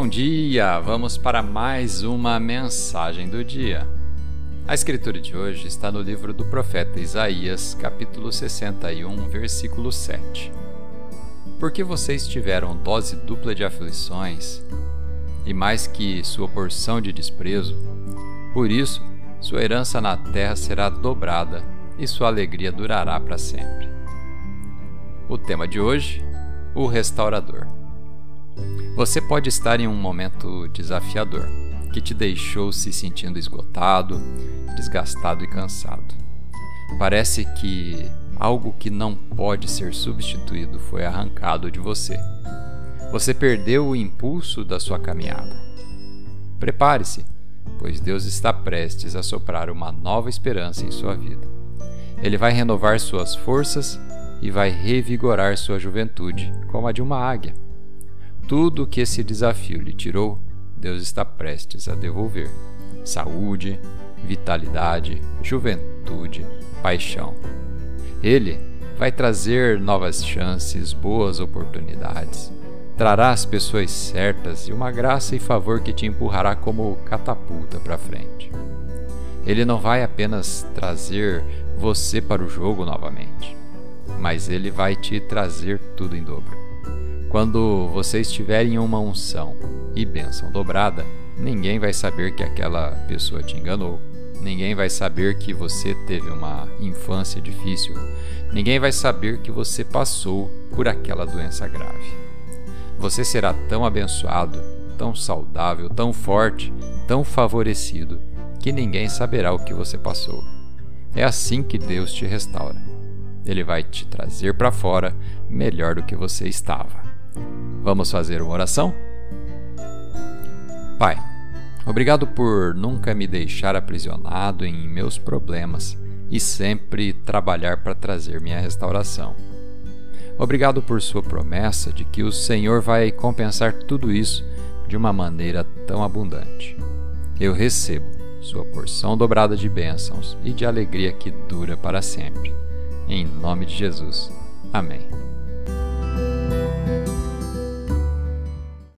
Bom dia! Vamos para mais uma mensagem do dia. A escritura de hoje está no livro do profeta Isaías, capítulo 61, versículo 7. Porque vocês tiveram dose dupla de aflições e mais que sua porção de desprezo, por isso sua herança na terra será dobrada e sua alegria durará para sempre. O tema de hoje: o restaurador. Você pode estar em um momento desafiador, que te deixou se sentindo esgotado, desgastado e cansado. Parece que algo que não pode ser substituído foi arrancado de você. Você perdeu o impulso da sua caminhada. Prepare-se, pois Deus está prestes a soprar uma nova esperança em sua vida. Ele vai renovar suas forças e vai revigorar sua juventude, como a de uma águia. Tudo que esse desafio lhe tirou, Deus está prestes a devolver: saúde, vitalidade, juventude, paixão. Ele vai trazer novas chances, boas oportunidades. Trará as pessoas certas e uma graça e favor que te empurrará como catapulta para frente. Ele não vai apenas trazer você para o jogo novamente, mas ele vai te trazer tudo em dobro. Quando você estiver em uma unção e bênção dobrada, ninguém vai saber que aquela pessoa te enganou. Ninguém vai saber que você teve uma infância difícil. Ninguém vai saber que você passou por aquela doença grave. Você será tão abençoado, tão saudável, tão forte, tão favorecido, que ninguém saberá o que você passou. É assim que Deus te restaura. Ele vai te trazer para fora melhor do que você estava. Vamos fazer uma oração? Pai, obrigado por nunca me deixar aprisionado em meus problemas e sempre trabalhar para trazer minha restauração. Obrigado por sua promessa de que o Senhor vai compensar tudo isso de uma maneira tão abundante. Eu recebo sua porção dobrada de bênçãos e de alegria que dura para sempre. Em nome de Jesus. Amém.